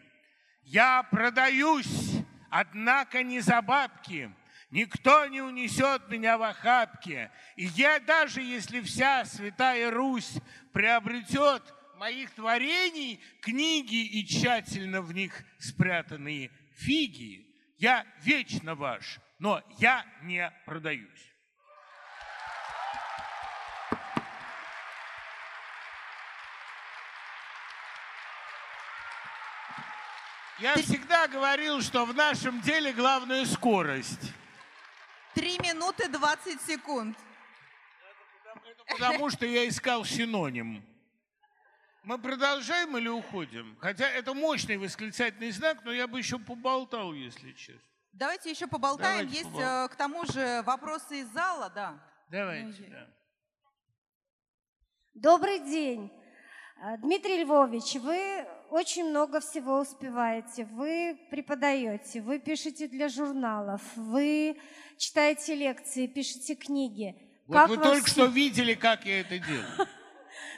B: Я продаюсь, однако не за бабки. Никто не унесет меня в охапке. И я, даже если вся святая Русь приобретет моих творений книги и тщательно в них спрятанные фиги, я вечно ваш, но я не продаюсь. Я всегда говорил, что в нашем деле главная скорость.
A: Три минуты 20 секунд.
B: Потому что я искал синоним. Мы продолжаем или уходим? Хотя это мощный восклицательный знак, но я бы еще поболтал, если честно.
A: Давайте еще поболтаем.
B: Давайте
A: Есть
B: поболтаем.
A: э, к тому же вопросы из зала, да.
B: Давайте, да.
K: Добрый день. А, Дмитрий Львович, вы очень много всего успеваете. Вы преподаете, вы пишете для журналов, вы читаете лекции, пишете книги.
B: Вот
K: Как
B: вы только
K: все-
B: что видели, как я это делаю. [LAUGHS]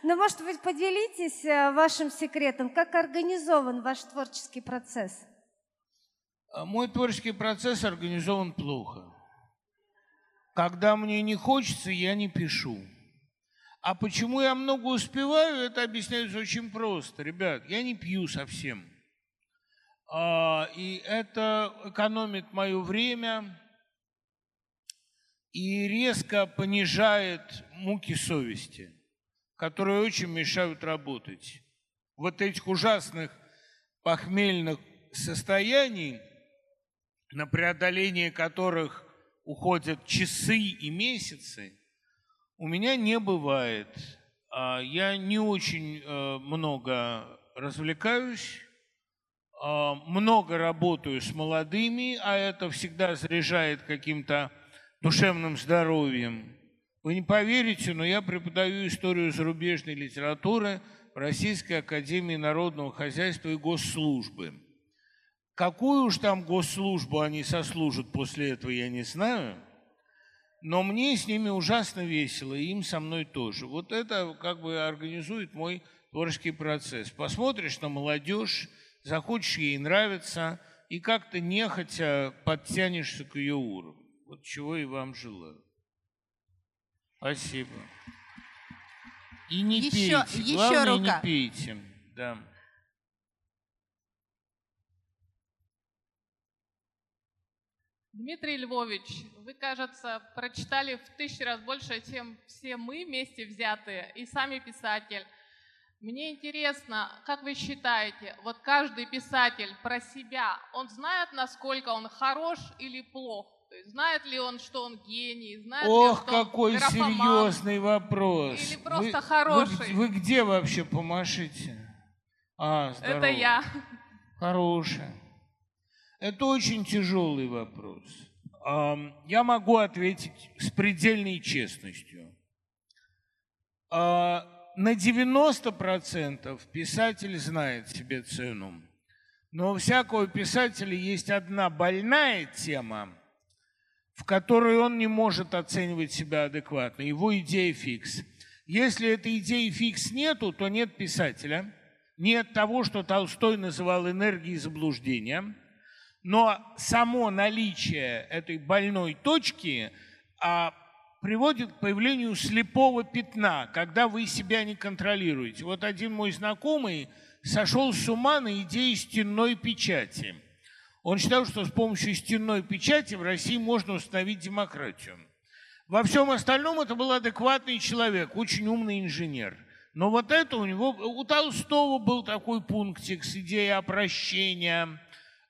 K: Ну, может быть, поделитесь э, вашим секретом, как организован ваш творческий процесс?
B: А Мой творческий процесс организован плохо. Когда мне не хочется, я не пишу. А почему я много успеваю, это объясняется очень просто. Ребят, я не пью совсем. А, И это экономит мое время и резко понижает муки совести, которые очень мешают работать. Вот этих ужасных похмельных состояний, на преодоление которых уходят часы и месяцы, у меня не бывает. А, Я не очень э, много развлекаюсь, а, много работаю с молодыми, а это всегда заряжает каким-то душевным здоровьем. Вы не поверите, но я преподаю историю зарубежной литературы в Российской Академии Народного Хозяйства и Госслужбы. Какую уж там госслужбу они сослужат после этого, я не знаю. Но мне с ними ужасно весело, и им со мной тоже. Вот это как бы организует мой творческий процесс. Посмотришь на молодежь, захочешь ей нравиться, и как-то нехотя подтянешься к ее уровню. Вот чего и вам желаю. Спасибо. И не
A: еще,
B: пейте.
A: Еще
B: Главное,
A: рука.
B: не пейте. Да.
L: Дмитрий Львович, вы, кажется, прочитали в тысячу раз больше, чем все мы вместе взятые, и сами писатель. Мне интересно, как вы считаете, вот каждый писатель про себя, он знает, насколько он хорош или плох? То есть знает ли он, что он гений? Знает ли он,
B: Ох,
L: что он
B: какой
L: графоман?
B: серьезный вопрос.
L: Или просто
B: Вы-
L: хороший?
B: Вы, вы где вообще помашите? А, здорово.
L: Это я.
B: Хорошая. Это очень тяжелый вопрос. Я могу ответить с предельной честностью. А, На 90% писатель знает себе цену. Но у всякого писателя есть одна больная тема, в которой он не может оценивать себя адекватно. Его идея фикс. Если этой идеи фикс нету, то нет писателя, нет того, что Толстой называл энергией заблуждения. Но само наличие этой больной точки а, приводит к появлению слепого пятна, когда вы себя не контролируете. Вот один мой знакомый сошел с ума на идее стенной печати. Он считал, что с помощью стенной печати в России можно установить демократию. Во всем остальном это был адекватный человек, очень умный инженер. Но вот это у него, у Толстого был такой пунктик с идеей опрощения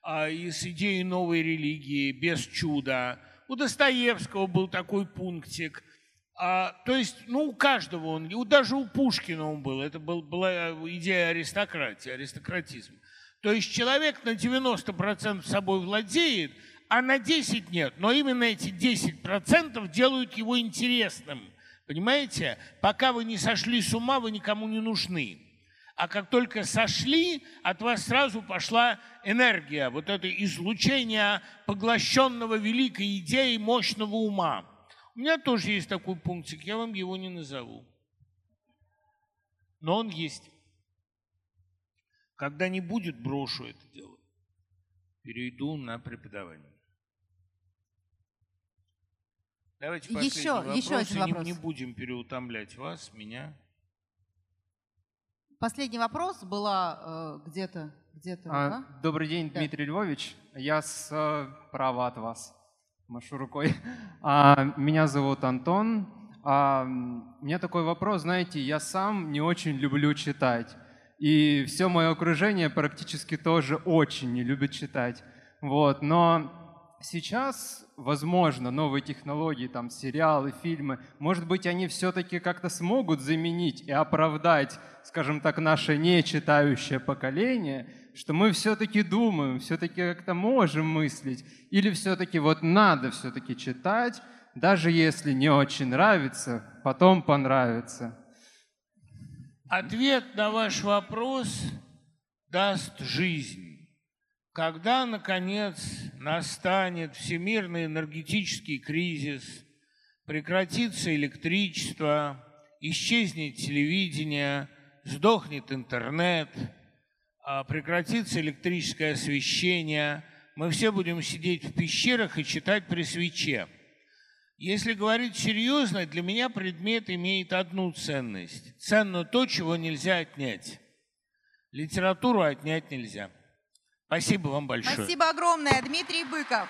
B: а, и с идеей новой религии, без чуда. У Достоевского был такой пунктик. А, то есть, ну, у каждого он, даже у Пушкина он был. Это был, была идея аристократии, аристократизм. То есть человек на 90% собой владеет, а на 10 нет. Но именно эти 10% делают его интересным. Понимаете? Пока вы не сошли с ума, вы никому не нужны. А как только сошли, от вас сразу пошла энергия, вот это излучение поглощенного великой идеей мощного ума. У меня тоже есть такой пунктик, я вам его не назову. Но он есть. Когда не будет, брошу это дело. Перейду на преподавание. Давайте
A: Еще-
B: последний вопрос,
A: еще один
B: и не-
A: вопрос.
B: Не, будем переутомлять вас, меня.
A: Последний вопрос была э, где-то, где-то
M: А,
A: рука.
M: добрый день,
A: Да.
M: Дмитрий Львович. Я справа от вас. Машу рукой. [LAUGHS] А, меня зовут Антон. А, у меня такой вопрос. Знаете, я сам не очень люблю читать. И все мое окружение практически тоже очень не любит читать. Вот. Но сейчас, возможно, новые технологии, там, сериалы, фильмы, может быть, они все-таки как-то смогут заменить и оправдать, скажем так, наше нечитающее поколение, что мы все-таки думаем, все-таки как-то можем мыслить, или все-таки вот надо все-таки читать, даже если не очень нравится, потом понравится.
B: Ответ на ваш вопрос даст жизнь. Когда, наконец, настанет всемирный энергетический кризис, прекратится электричество, исчезнет телевидение, сдохнет интернет, а, прекратится электрическое освещение, мы все будем сидеть в пещерах и читать при свече. Если говорить серьезно, для меня предмет имеет одну ценность. Ценно то, чего нельзя отнять. Литературу отнять нельзя. Спасибо вам большое.
A: Спасибо огромное, Дмитрий Быков.